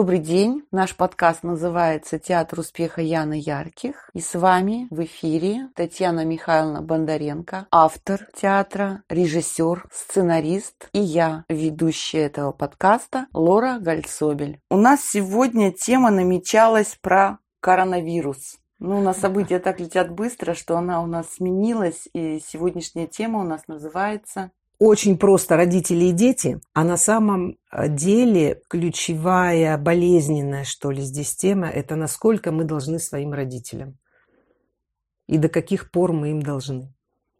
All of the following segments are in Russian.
Добрый день. Наш подкаст называется «Театр успеха Яны Ярких». И с вами в эфире Татьяна Михайловна Бондаренко, автор театра, режиссер, сценарист и я, ведущая этого подкаста Лора Гальцобель. У нас сегодня тема намечалась про коронавирус. Ну, на события так летят быстро, что она у нас сменилась, и сегодняшняя тема у нас называется очень просто родители и дети, а на самом э, деле ключевая, болезненная, что ли, здесь тема – это насколько мы должны своим родителям и до каких пор мы им должны.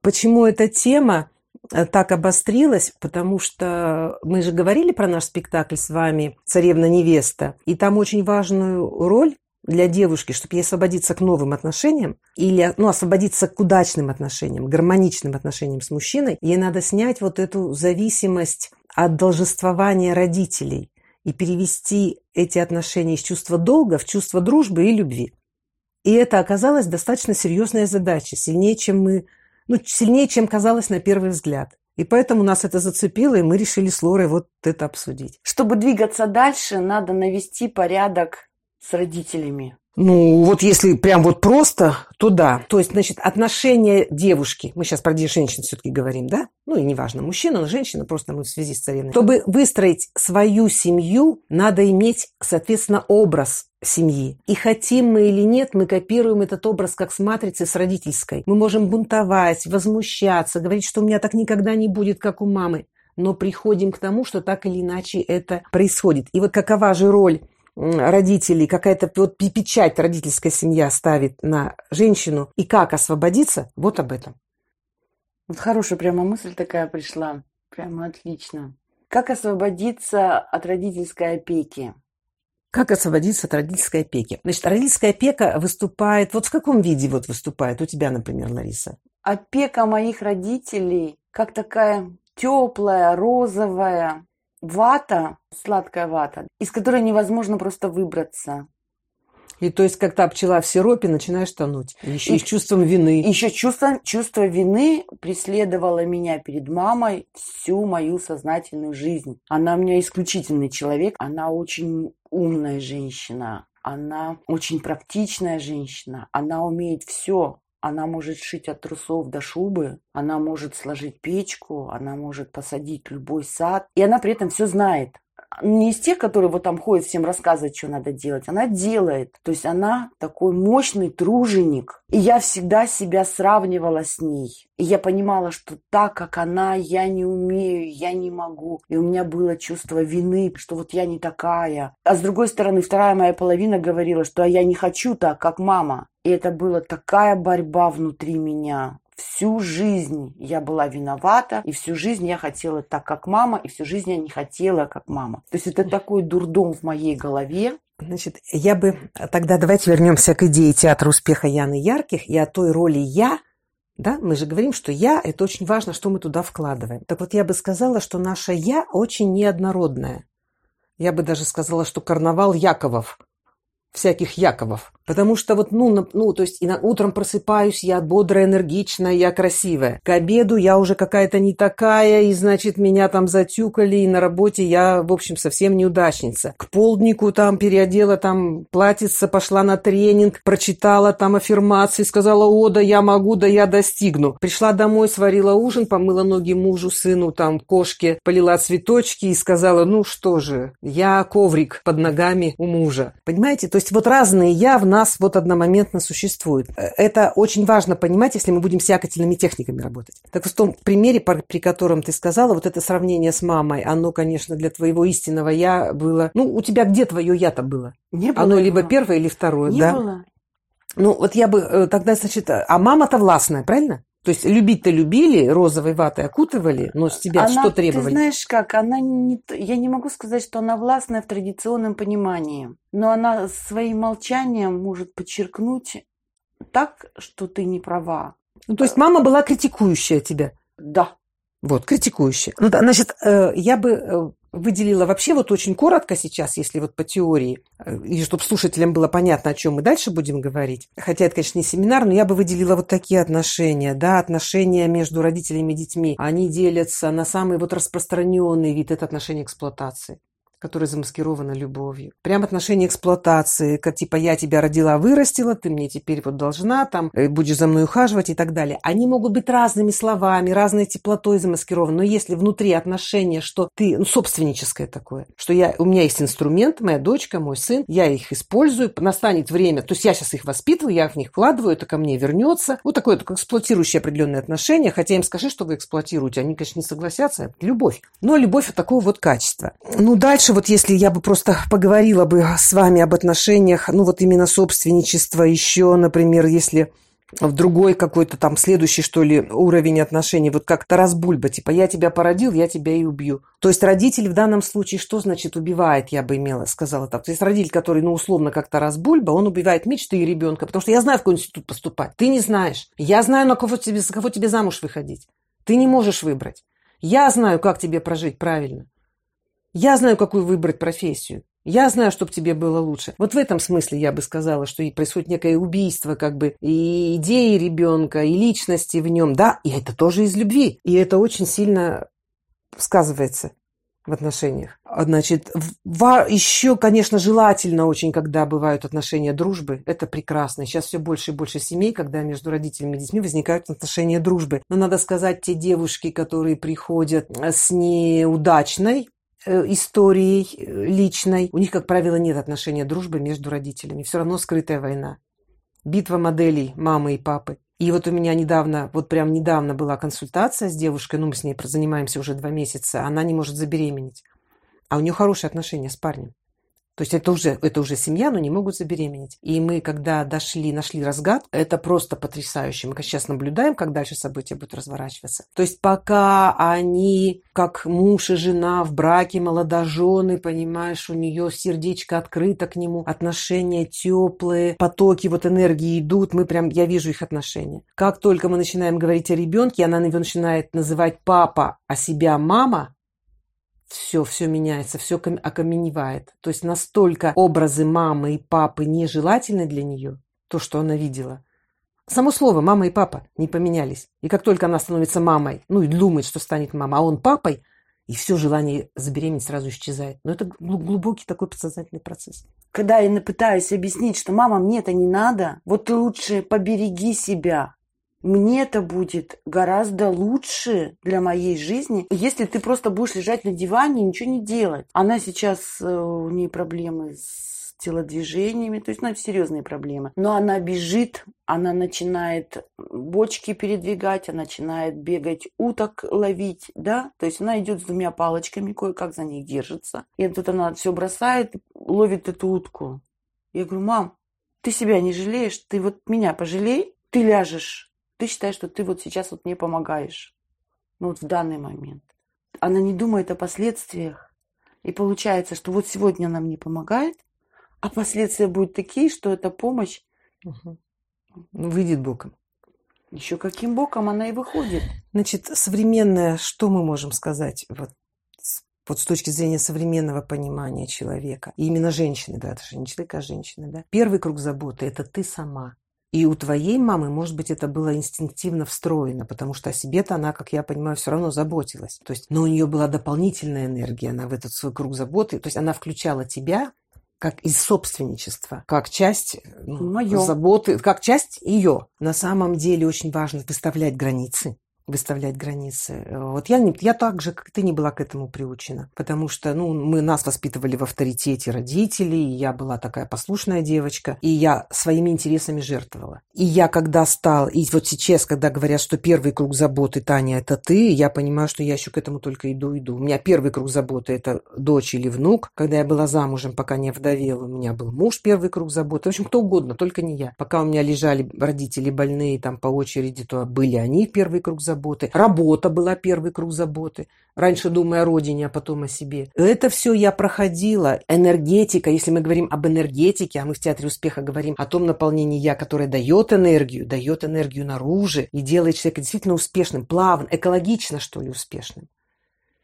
Почему эта тема э, так обострилась? Потому что мы же говорили про наш спектакль с вами «Царевна-невеста», и там очень важную роль для девушки, чтобы ей освободиться к новым отношениям или ну, освободиться к удачным отношениям, гармоничным отношениям с мужчиной, ей надо снять вот эту зависимость от должествования родителей и перевести эти отношения из чувства долга в чувство дружбы и любви. И это оказалось достаточно серьезная задача, сильнее, чем мы, ну, сильнее, чем казалось на первый взгляд. И поэтому нас это зацепило, и мы решили с Лорой вот это обсудить. Чтобы двигаться дальше, надо навести порядок с родителями? Ну, вот если прям вот просто, то да. То есть, значит, отношения девушки, мы сейчас про женщин все-таки говорим, да? Ну, и неважно, мужчина, женщина, просто мы в связи с царевной. Чтобы выстроить свою семью, надо иметь, соответственно, образ семьи. И хотим мы или нет, мы копируем этот образ как с матрицы с родительской. Мы можем бунтовать, возмущаться, говорить, что у меня так никогда не будет, как у мамы. Но приходим к тому, что так или иначе это происходит. И вот какова же роль родителей, какая-то вот печать родительская семья ставит на женщину, и как освободиться, вот об этом. Вот хорошая прямо мысль такая пришла. Прямо отлично. Как освободиться от родительской опеки? Как освободиться от родительской опеки? Значит, родительская опека выступает... Вот в каком виде вот выступает у тебя, например, Лариса? Опека моих родителей как такая теплая, розовая, вата, сладкая вата, из которой невозможно просто выбраться. И то есть, как та пчела в сиропе, начинаешь тонуть. Еще и, с чувством вины. Еще чувство, чувство вины преследовало меня перед мамой всю мою сознательную жизнь. Она у меня исключительный человек. Она очень умная женщина. Она очень практичная женщина. Она умеет все. Она может шить от трусов до шубы, она может сложить печку, она может посадить любой сад. И она при этом все знает не из тех, которые вот там ходят, всем рассказывают, что надо делать. Она делает. То есть она такой мощный труженик. И я всегда себя сравнивала с ней. И я понимала, что так, как она, я не умею, я не могу. И у меня было чувство вины, что вот я не такая. А с другой стороны, вторая моя половина говорила, что я не хочу так, как мама. И это была такая борьба внутри меня. Всю жизнь я была виновата, и всю жизнь я хотела так, как мама, и всю жизнь я не хотела, как мама. То есть это такой дурдом в моей голове, Значит, я бы... Тогда давайте вернемся к идее театра успеха Яны Ярких и о той роли «я», да, мы же говорим, что «я» – это очень важно, что мы туда вкладываем. Так вот, я бы сказала, что наше «я» очень неоднородное. Я бы даже сказала, что карнавал Яковов – всяких Яковов. Потому что вот, ну, ну то есть и на, утром просыпаюсь, я бодрая, энергичная, я красивая. К обеду я уже какая-то не такая, и, значит, меня там затюкали, и на работе я, в общем, совсем неудачница. К полднику там переодела там платьице, пошла на тренинг, прочитала там аффирмации, сказала, о, да я могу, да я достигну. Пришла домой, сварила ужин, помыла ноги мужу, сыну, там, кошке, полила цветочки и сказала, ну что же, я коврик под ногами у мужа. Понимаете, то есть вот разные «я» в нас вот одномоментно существуют. Это очень важно понимать, если мы будем с якотельными техниками работать. Так в том примере, при котором ты сказала, вот это сравнение с мамой, оно, конечно, для твоего истинного «я» было... Ну, у тебя где твое «я»-то было? Не было. Оно либо первое, или второе, Не да? было. Ну, вот я бы э, тогда, значит, а мама-то властная, правильно? То есть любить-то любили, розовой ватой окутывали, но с тебя она, что требовали? Ты знаешь как, она не, я не могу сказать, что она властная в традиционном понимании, но она своим молчанием может подчеркнуть так, что ты не права. Ну, то есть мама была критикующая тебя? Да. Вот, критикующая. Ну, значит, э, я бы э, выделила вообще вот очень коротко сейчас, если вот по теории, э, и чтобы слушателям было понятно, о чем мы дальше будем говорить. Хотя это, конечно, не семинар, но я бы выделила вот такие отношения, да, отношения между родителями и детьми. Они делятся на самый вот распространенный вид, это отношения эксплуатации. Которая замаскирована любовью. Прям отношение эксплуатации, как типа я тебя родила, вырастила, ты мне теперь вот должна, там, э, будешь за мной ухаживать и так далее. Они могут быть разными словами, разной теплотой замаскированы, но если внутри отношения, что ты, ну, собственническое такое, что я, у меня есть инструмент, моя дочка, мой сын, я их использую, настанет время, то есть я сейчас их воспитываю, я в них вкладываю, это ко мне вернется. Вот такое только эксплуатирующее определенные отношения, хотя им скажи, что вы эксплуатируете, они, конечно, не согласятся, любовь. Но любовь вот такого вот качества. Ну, дальше дальше, вот если я бы просто поговорила бы с вами об отношениях, ну вот именно собственничество еще, например, если в другой какой-то там следующий, что ли, уровень отношений, вот как Тарас Бульба, типа «я тебя породил, я тебя и убью». То есть родитель в данном случае что значит убивает, я бы имела, сказала так. То есть родитель, который, ну, условно, как Тарас Бульба, он убивает мечты и ребенка, потому что я знаю, в какой институт поступать. Ты не знаешь. Я знаю, на кого тебе, за кого тебе замуж выходить. Ты не можешь выбрать. Я знаю, как тебе прожить правильно. Я знаю, какую выбрать профессию. Я знаю, чтобы тебе было лучше. Вот в этом смысле я бы сказала, что происходит некое убийство как бы и идеи ребенка, и личности в нем. Да, и это тоже из любви. И это очень сильно сказывается в отношениях. Значит, еще, конечно, желательно очень, когда бывают отношения дружбы. Это прекрасно. Сейчас все больше и больше семей, когда между родителями и детьми возникают отношения дружбы. Но надо сказать, те девушки, которые приходят с неудачной историей э, личной. У них, как правило, нет отношения дружбы между родителями. Все равно скрытая война. Битва моделей мамы и папы. И вот у меня недавно, вот прям недавно была консультация с девушкой, ну мы с ней занимаемся уже два месяца, она не может забеременеть. А у нее хорошие отношения с парнем. То есть это уже, это уже семья, но не могут забеременеть. И мы, когда дошли, нашли разгад, это просто потрясающе. Мы сейчас наблюдаем, как дальше события будут разворачиваться. То есть пока они, как муж и жена в браке, молодожены, понимаешь, у нее сердечко открыто к нему, отношения теплые, потоки вот энергии идут, мы прям, я вижу их отношения. Как только мы начинаем говорить о ребенке, она его начинает называть папа, а себя мама, все, все меняется, все окаменевает. То есть настолько образы мамы и папы нежелательны для нее, то, что она видела. Само слово «мама» и «папа» не поменялись. И как только она становится мамой, ну и думает, что станет мама, а он папой, и все желание забеременеть сразу исчезает. Но это глубокий такой подсознательный процесс. Когда я пытаюсь объяснить, что мама, мне это не надо, вот ты лучше побереги себя, мне это будет гораздо лучше для моей жизни, если ты просто будешь лежать на диване и ничего не делать. Она сейчас, э, у нее проблемы с телодвижениями, то есть, ну, серьезные проблемы. Но она бежит, она начинает бочки передвигать, она начинает бегать, уток ловить, да, то есть она идет с двумя палочками, кое-как за них держится. И тут она все бросает, ловит эту утку. Я говорю, мам, ты себя не жалеешь, ты вот меня пожалей, ты ляжешь ты считаешь, что ты вот сейчас вот мне помогаешь. Ну вот в данный момент. Она не думает о последствиях. И получается, что вот сегодня она мне помогает, а последствия будут такие, что эта помощь угу. выйдет боком. Еще каким боком она и выходит. Значит, современное, что мы можем сказать вот, вот с точки зрения современного понимания человека, и именно женщины, да, это же не человека, а женщины, да. Первый круг заботы – это ты сама. И у твоей мамы, может быть, это было инстинктивно встроено, потому что о себе-то она, как я понимаю, все равно заботилась. То есть, но у нее была дополнительная энергия, она в этот свой круг заботы, то есть она включала тебя как из собственничества, как часть ну, Моё. заботы, как часть ее. На самом деле очень важно выставлять границы выставлять границы. Вот я, не, я так же, как ты, не была к этому приучена. Потому что ну, мы, нас воспитывали в авторитете родителей, и я была такая послушная девочка, и я своими интересами жертвовала. И я когда стал, и вот сейчас, когда говорят, что первый круг заботы, Таня, это ты, я понимаю, что я еще к этому только иду, иду. У меня первый круг заботы – это дочь или внук. Когда я была замужем, пока не вдовела, у меня был муж первый круг заботы. В общем, кто угодно, только не я. Пока у меня лежали родители больные там по очереди, то были они первый круг заботы заботы. Работа была первый круг заботы. Раньше думая о родине, а потом о себе. Это все я проходила. Энергетика, если мы говорим об энергетике, а мы в Театре успеха говорим о том наполнении я, которое дает энергию, дает энергию наружу и делает человека действительно успешным, плавно, экологично, что ли, успешным.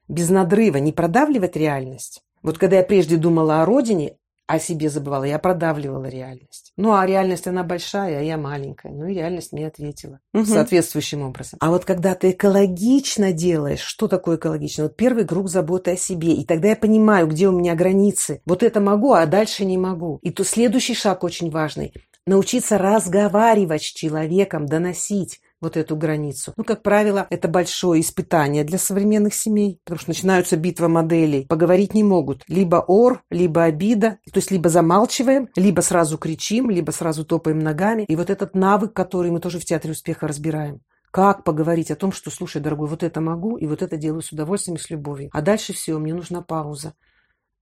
Без надрыва, не продавливать реальность. Вот когда я прежде думала о родине, о себе забывала, я продавливала реальность. Ну, а реальность, она большая, а я маленькая. Ну, и реальность мне ответила угу. соответствующим образом. А вот когда ты экологично делаешь, что такое экологично? Вот первый круг заботы о себе. И тогда я понимаю, где у меня границы. Вот это могу, а дальше не могу. И то следующий шаг очень важный. Научиться разговаривать с человеком, доносить вот эту границу. Ну, как правило, это большое испытание для современных семей, потому что начинаются битва моделей. Поговорить не могут. Либо ор, либо обида. То есть либо замалчиваем, либо сразу кричим, либо сразу топаем ногами. И вот этот навык, который мы тоже в Театре успеха разбираем. Как поговорить о том, что, слушай, дорогой, вот это могу, и вот это делаю с удовольствием и с любовью. А дальше все, мне нужна пауза.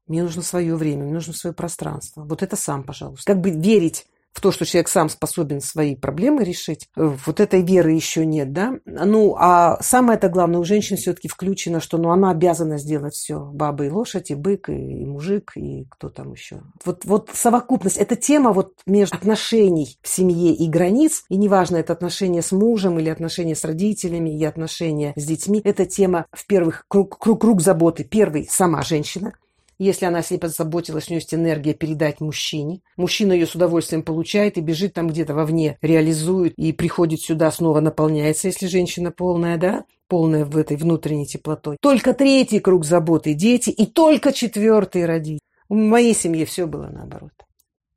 Мне нужно свое время, мне нужно свое пространство. Вот это сам, пожалуйста. Как бы верить в то, что человек сам способен свои проблемы решить, вот этой веры еще нет, да. Ну, а самое-то главное, у женщин все-таки включено, что ну, она обязана сделать все. Баба и лошадь, и бык, и мужик, и кто там еще. Вот, вот совокупность, эта тема вот между отношений в семье и границ, и неважно, это отношения с мужем или отношения с родителями, и отношения с детьми, это тема в первых круг, круг, круг заботы. Первый – сама женщина, если она о себе позаботилась, у нее есть энергия передать мужчине. Мужчина ее с удовольствием получает и бежит там где-то вовне, реализует и приходит сюда, снова наполняется, если женщина полная, да? полная в этой внутренней теплотой. Только третий круг заботы – дети, и только четвертый – родители. В моей семье все было наоборот.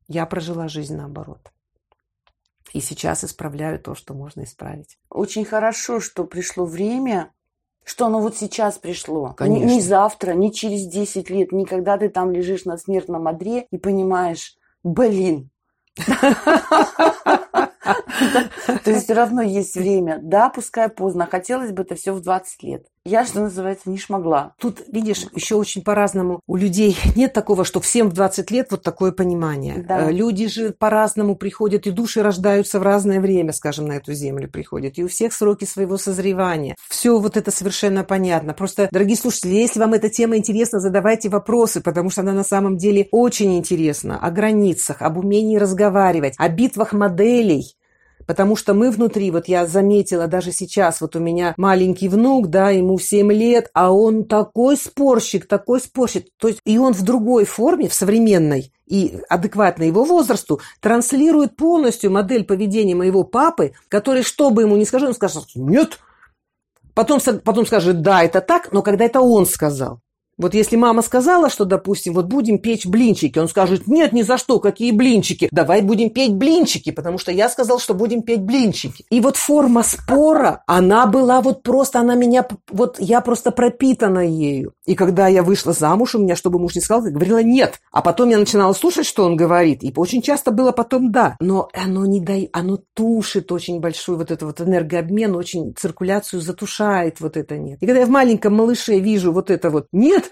Я прожила жизнь наоборот. И сейчас исправляю то, что можно исправить. Очень хорошо, что пришло время что оно вот сейчас пришло. Конечно. Не, завтра, не через 10 лет, не когда ты там лежишь на смертном одре и понимаешь, блин. То есть все равно есть время. Да, пускай поздно. Хотелось бы это все в 20 лет. Я, что называется, не шмогла. Тут, видишь, еще очень по-разному. У людей нет такого, что всем в 20 лет вот такое понимание. Да. Э, люди же по-разному приходят, и души рождаются в разное время, скажем, на эту землю приходят. И у всех сроки своего созревания. Все вот это совершенно понятно. Просто, дорогие слушатели, если вам эта тема интересна, задавайте вопросы, потому что она на самом деле очень интересна. О границах, об умении разговаривать, о битвах моделей Потому что мы внутри, вот я заметила даже сейчас, вот у меня маленький внук, да, ему 7 лет, а он такой спорщик, такой спорщик. То есть и он в другой форме, в современной и адекватной его возрасту, транслирует полностью модель поведения моего папы, который, что бы ему ни скажи, он скажет «нет», потом, потом скажет «да, это так», но когда это он сказал. Вот если мама сказала, что, допустим, вот будем печь блинчики, он скажет, нет, ни за что, какие блинчики, давай будем петь блинчики, потому что я сказал, что будем петь блинчики. И вот форма спора, она была вот просто, она меня, вот я просто пропитана ею. И когда я вышла замуж, у меня, чтобы муж не сказал, я говорила нет. А потом я начинала слушать, что он говорит, и очень часто было потом да. Но оно не дает, оно тушит очень большой вот это вот энергообмен, очень циркуляцию затушает вот это нет. И когда я в маленьком малыше вижу вот это вот нет,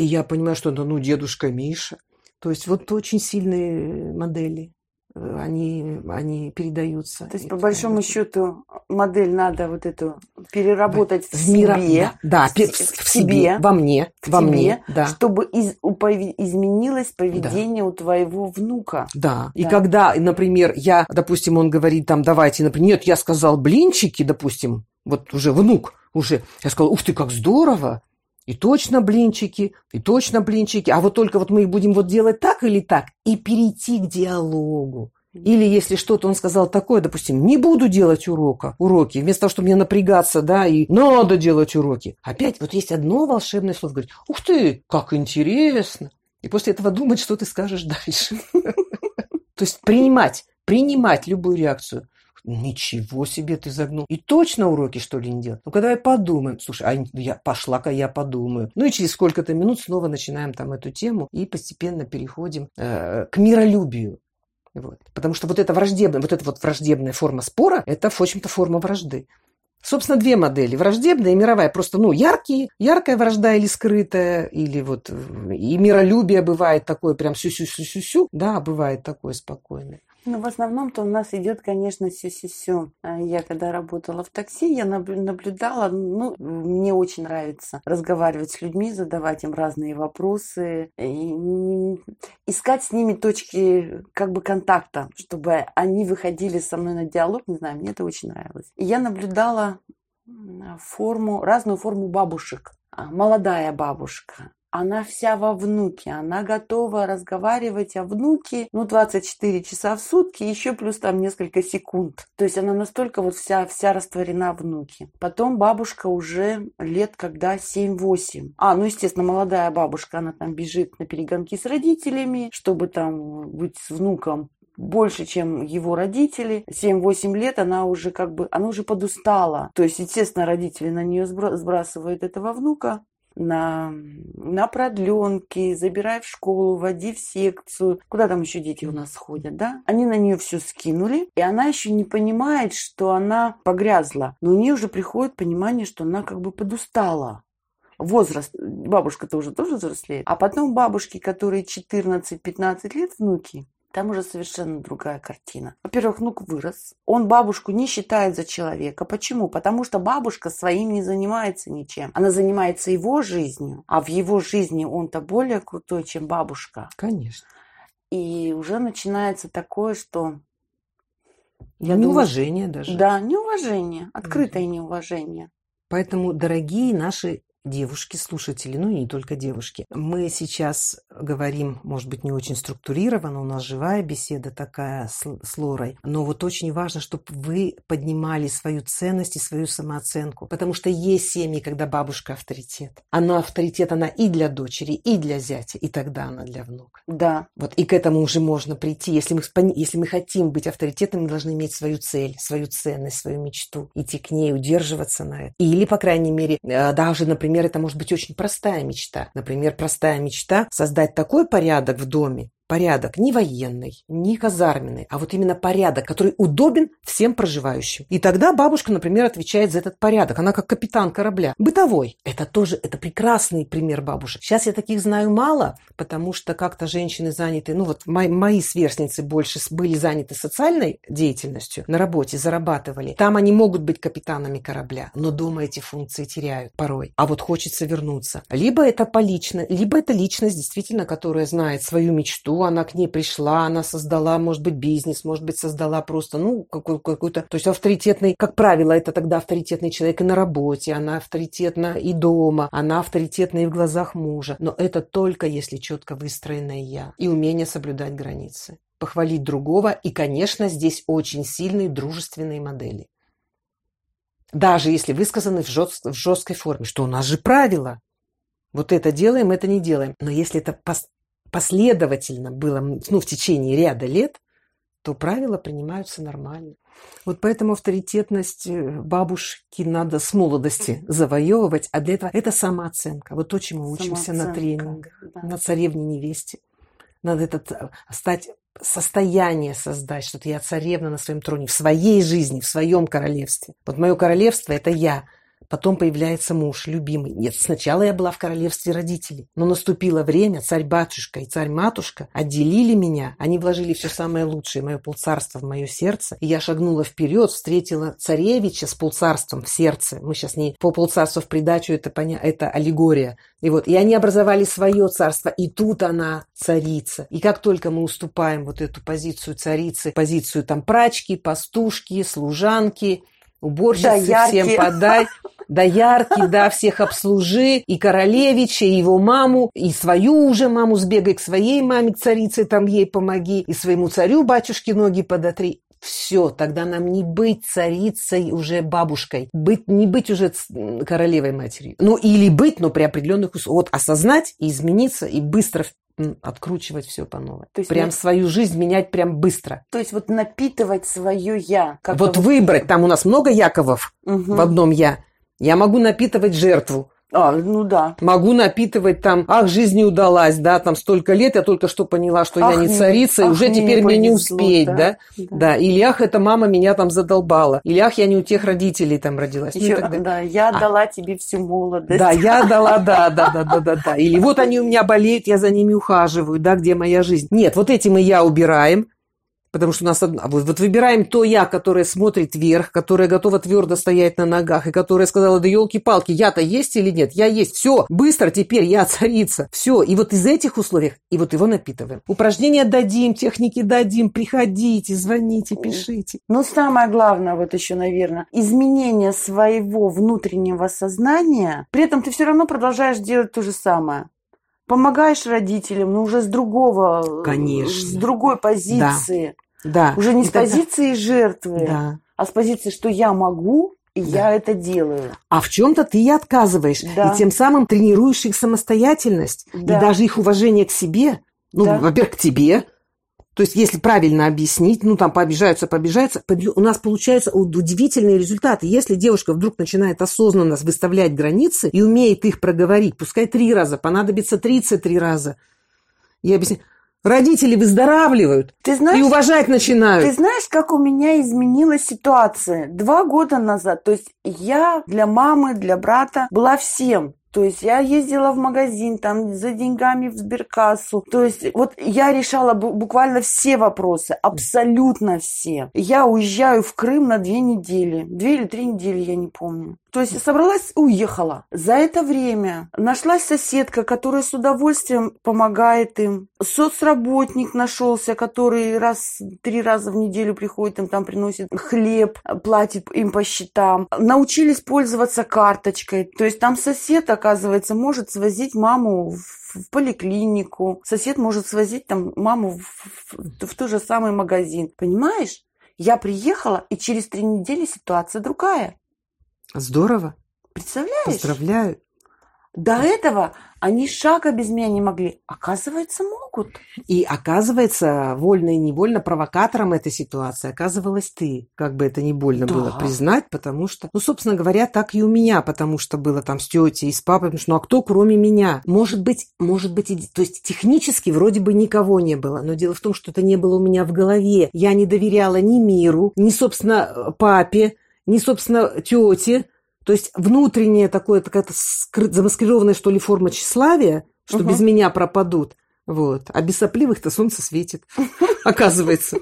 и я понимаю, что это, ну, дедушка Миша. То есть вот очень сильные модели э, они, они передаются. То есть, по большому счету, модель надо вот эту переработать в, в себе. Мира, да, в, в, в себе, во мне, в во тебе, мне, да. чтобы из, изменилось поведение да. у твоего внука. Да. да. И когда, например, я, допустим, он говорит там, давайте, например, нет, я сказал блинчики, допустим, вот уже внук, уже, я сказал, ух ты, как здорово, и точно блинчики, и точно блинчики. А вот только вот мы их будем вот делать так или так. И перейти к диалогу. Или если что-то он сказал такое, допустим, не буду делать урока, уроки, вместо того, чтобы мне напрягаться, да, и надо делать уроки. Опять вот есть одно волшебное слово, говорит, ух ты, как интересно. И после этого думать, что ты скажешь дальше. То есть принимать, принимать любую реакцию. Ничего себе ты загнул. И точно уроки, что ли, не делать? Ну, когда я подумаю, слушай, а я пошла-ка я подумаю. Ну, и через сколько-то минут снова начинаем там эту тему и постепенно переходим э, к миролюбию. Вот. Потому что вот эта враждебная, вот эта вот враждебная форма спора, это, в общем-то, форма вражды. Собственно, две модели. Враждебная и мировая. Просто, ну, яркие, яркая вражда или скрытая, или вот и миролюбие бывает такое прям сю-сю-сю-сю-сю. Да, бывает такое спокойное. Ну, в основном-то у нас идет, конечно, сю-сю-сю. А я когда работала в такси, я наблюдала, ну, мне очень нравится разговаривать с людьми, задавать им разные вопросы, и искать с ними точки как бы контакта, чтобы они выходили со мной на диалог, не знаю, мне это очень нравилось. И я наблюдала форму, разную форму бабушек. А, молодая бабушка, она вся во внуке, она готова разговаривать о внуке, ну, 24 часа в сутки, еще плюс там несколько секунд. То есть она настолько вот вся, вся растворена в внуке. Потом бабушка уже лет когда 7-8. А, ну, естественно, молодая бабушка, она там бежит на перегонки с родителями, чтобы там быть с внуком больше, чем его родители. 7-8 лет она уже как бы, она уже подустала. То есть, естественно, родители на нее сбрасывают этого внука на, на продленки, забирай в школу, води в секцию. Куда там еще дети у нас ходят, да? Они на нее все скинули, и она еще не понимает, что она погрязла. Но у нее уже приходит понимание, что она как бы подустала возраст, бабушка-то уже тоже взрослеет, а потом бабушки, которые 14-15 лет, внуки, там уже совершенно другая картина. Во-первых, внук вырос. Он бабушку не считает за человека. Почему? Потому что бабушка своим не занимается ничем. Она занимается его жизнью, а в его жизни он-то более крутой, чем бабушка. Конечно. И уже начинается такое, что... Я неуважение думаю, даже. Да, неуважение. Открытое неуважение. Поэтому, дорогие наши девушки, слушатели, ну и не только девушки. Мы сейчас говорим, может быть, не очень структурированно, у нас живая беседа такая с, с Лорой, но вот очень важно, чтобы вы поднимали свою ценность и свою самооценку, потому что есть семьи, когда бабушка авторитет. Она авторитет, она и для дочери, и для зятя, и тогда она для внука. Да. Вот и к этому уже можно прийти. Если мы, если мы хотим быть авторитетом, мы должны иметь свою цель, свою ценность, свою мечту, идти к ней, удерживаться на это. Или, по крайней мере, э, даже, например, Например, это может быть очень простая мечта. Например, простая мечта – создать такой порядок в доме, порядок не военный, не казарменный, а вот именно порядок, который удобен всем проживающим. И тогда бабушка, например, отвечает за этот порядок. Она как капитан корабля. Бытовой. Это тоже, это прекрасный пример бабушек. Сейчас я таких знаю мало, потому что как-то женщины заняты, ну вот мои, мои сверстницы больше были заняты социальной деятельностью, на работе зарабатывали. Там они могут быть капитанами корабля, но дома эти функции теряют порой. А вот хочется вернуться. Либо это полично, либо это личность действительно, которая знает свою мечту, она к ней пришла, она создала, может быть, бизнес, может быть, создала просто, ну, какой-то, то есть авторитетный, как правило, это тогда авторитетный человек и на работе, она авторитетна и дома, она авторитетна и в глазах мужа. Но это только если четко выстроенное я и умение соблюдать границы похвалить другого и, конечно, здесь очень сильные дружественные модели. Даже если высказаны в, жест, в жесткой форме, что у нас же правила. Вот это делаем, это не делаем. Но если это последовательно было ну, в течение ряда лет, то правила принимаются нормально. Вот поэтому авторитетность э, бабушки надо с молодости завоевывать, а для этого это самооценка. Вот то, чему учимся на тренингах, да. на царевне невесте. Надо этот, э, стать состояние создать, что я царевна на своем троне, в своей жизни, в своем королевстве. Вот мое королевство – это я – Потом появляется муж, любимый. Нет, сначала я была в королевстве родителей. Но наступило время, царь-батюшка и царь-матушка отделили меня. Они вложили все самое лучшее, мое полцарство в мое сердце. И я шагнула вперед, встретила царевича с полцарством в сердце. Мы сейчас не по полцарству в придачу, это, поня... это аллегория. И вот, и они образовали свое царство, и тут она царица. И как только мы уступаем вот эту позицию царицы, позицию там прачки, пастушки, служанки, уборщицы, да, всем подай, да яркий, да, всех обслужи, и королевича, и его маму, и свою уже маму сбегай к своей маме, к царице, там ей помоги, и своему царю батюшке ноги подотри. Все, тогда нам не быть царицей уже бабушкой, быть, не быть уже королевой матерью. Ну, или быть, но при определенных условиях. Вот осознать и измениться, и быстро откручивать все по новой. То есть прям нет... свою жизнь менять прям быстро. То есть вот напитывать свое я. Как вот выбрать, там у нас много Яковов угу. в одном я. Я могу напитывать жертву. А, ну да. Могу напитывать там, ах, жизнь не удалась, да, там столько лет, я только что поняла, что ах, я не царица, и уже ах, теперь мне не успеть, да? Да? да? да. Или ах, эта мама меня там задолбала. Или ах, я не у тех родителей там родилась. Еще, ну, тогда... Да, я а. дала тебе всю молодость. Да, я дала, да, да, да, да, да, да. Или вот они у меня болеют, я за ними ухаживаю, да, где моя жизнь. Нет, вот эти мы я убираем, Потому что у нас одна... Вот, вот выбираем то я, которое смотрит вверх, которое готово твердо стоять на ногах, и которое сказала, да елки-палки, я-то есть или нет? Я есть. Все, быстро теперь я царица. Все. И вот из этих условий, и вот его напитываем. Упражнения дадим, техники дадим, приходите, звоните, пишите. Но самое главное, вот еще, наверное, изменение своего внутреннего сознания, при этом ты все равно продолжаешь делать то же самое. Помогаешь родителям, но уже с другого, Конечно. с другой позиции. Да. Уже не И с тогда- позиции жертвы, Да. а с позиции, что я могу, и я это делаю. А в чем-то ты и отказываешь. Да. И тем самым тренируешь их самостоятельность. Да. И даже их уважение к себе. Ну, Да. во-первых, к тебе. То есть, если правильно объяснить, ну, там, пообижаются, пообижаются, у нас получаются уд- удивительные результаты. Если девушка вдруг начинает осознанно выставлять границы и умеет их проговорить, пускай три раза, понадобится 33 раза, я объясняю, родители выздоравливают Ты и знаешь, уважать начинают. Ты знаешь, как у меня изменилась ситуация? Два года назад, то есть я для мамы, для брата была всем. То есть я ездила в магазин, там, за деньгами в сберкассу. То есть вот я решала бу- буквально все вопросы, абсолютно все. Я уезжаю в Крым на две недели. Две или три недели, я не помню. То есть собралась, уехала. За это время нашлась соседка, которая с удовольствием помогает им. Соцработник нашелся, который раз, три раза в неделю приходит им, там приносит хлеб, платит им по счетам. Научились пользоваться карточкой. То есть там сосед, оказывается, может свозить маму в в поликлинику. Сосед может свозить там маму в, в- в тот же самый магазин. Понимаешь? Я приехала, и через три недели ситуация другая. Здорово. Представляешь? Поздравляю. До этого они шага без меня не могли. Оказывается, могут. И оказывается, вольно и невольно провокатором этой ситуации оказывалась ты. Как бы это ни больно Да. было признать, потому что, ну, собственно говоря, так и у меня, потому что было там с тетей и с папой, потому что, ну, а кто кроме меня? Может быть, может быть, и- то есть технически вроде бы никого не было, но дело в том, что это не было у меня в голове. Я не доверяла ни миру, ни, собственно, папе, ни, собственно, тете. То есть внутренняя такое, какая-то скры- замаскированная, что ли, форма тщеславия, что Мгм. без меня пропадут. Вот. А без сопливых-то солнце светит, оказывается.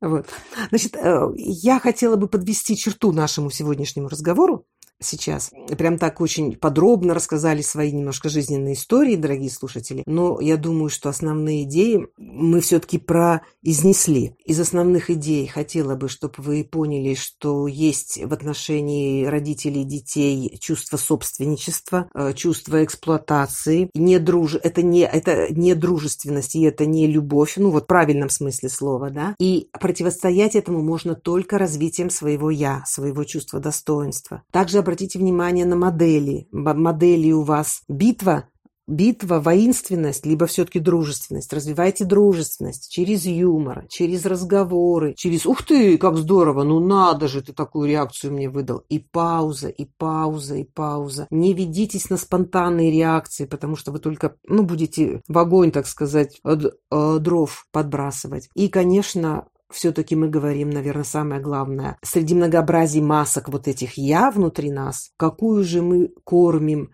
Вот. Значит, э, я хотела бы подвести черту нашему сегодняшнему разговору сейчас. Прям так очень подробно рассказали свои немножко жизненные истории, дорогие слушатели. Но я думаю, что основные идеи мы все-таки произнесли. Из основных идей хотела бы, чтобы вы поняли, что есть в отношении родителей и детей чувство собственничества, э, чувство эксплуатации. Не друж... это, не... это не дружественность, и это не любовь, ну вот в правильном смысле слова, да. И противостоять этому можно только развитием своего «я», своего чувства достоинства. Также обратите внимание на модели. Модели у вас битва, битва, воинственность, либо все-таки дружественность. Развивайте дружественность через юмор, через разговоры, через «Ух ты, как здорово! Ну надо же, ты такую реакцию мне выдал!» И пауза, и пауза, и пауза. Не ведитесь на спонтанные реакции, потому что вы только, ну, будете в огонь, так сказать, э, дров подбрасывать. И, конечно, все-таки мы говорим, наверное, самое главное, среди многообразия масок вот этих «я» внутри нас, какую же мы кормим,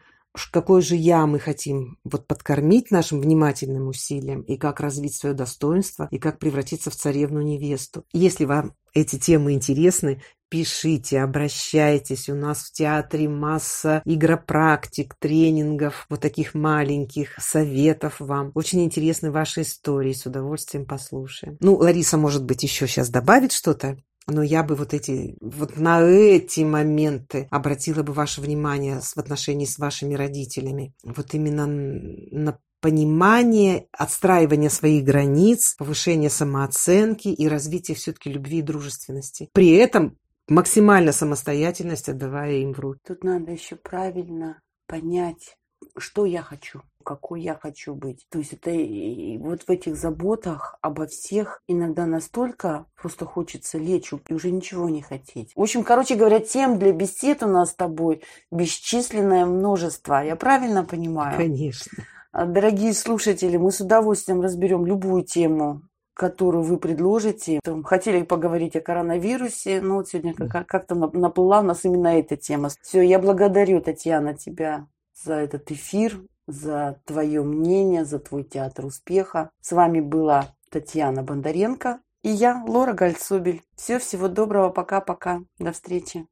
какое же «я» мы хотим вот подкормить нашим внимательным усилием, и как развить свое достоинство, и как превратиться в царевну-невесту. Если вам эти темы интересны, пишите, обращайтесь. У нас в театре масса игропрактик, тренингов, вот таких маленьких советов вам. Очень интересны ваши истории, с удовольствием послушаем. Ну, Лариса, может быть, еще сейчас добавит что-то? Но я бы вот эти, вот на эти моменты обратила бы ваше внимание в отношении с вашими родителями. Вот именно на понимание, отстраивание своих границ, повышение самооценки и развитие все-таки любви и дружественности. При этом максимально самостоятельность отдавая им в руки. Тут надо еще правильно понять, что я хочу, какой я хочу быть. То есть это и- вот в этих заботах обо всех иногда настолько просто хочется лечь и уже ничего не хотеть. В общем, короче говоря, тем для бесед у нас с тобой бесчисленное множество. Я правильно понимаю? Конечно. Дорогие слушатели, мы с удовольствием разберем любую тему, которую вы предложите. Там хотели поговорить о коронавирусе, но вот сегодня как- как-то нап- наплыла у нас именно эта тема. Все, я благодарю, Татьяна, тебя за этот эфир, за твое мнение, за твой театр успеха. С вами была Татьяна Бондаренко и я, Лора Гальцубель. Все, всего доброго, пока-пока, до встречи.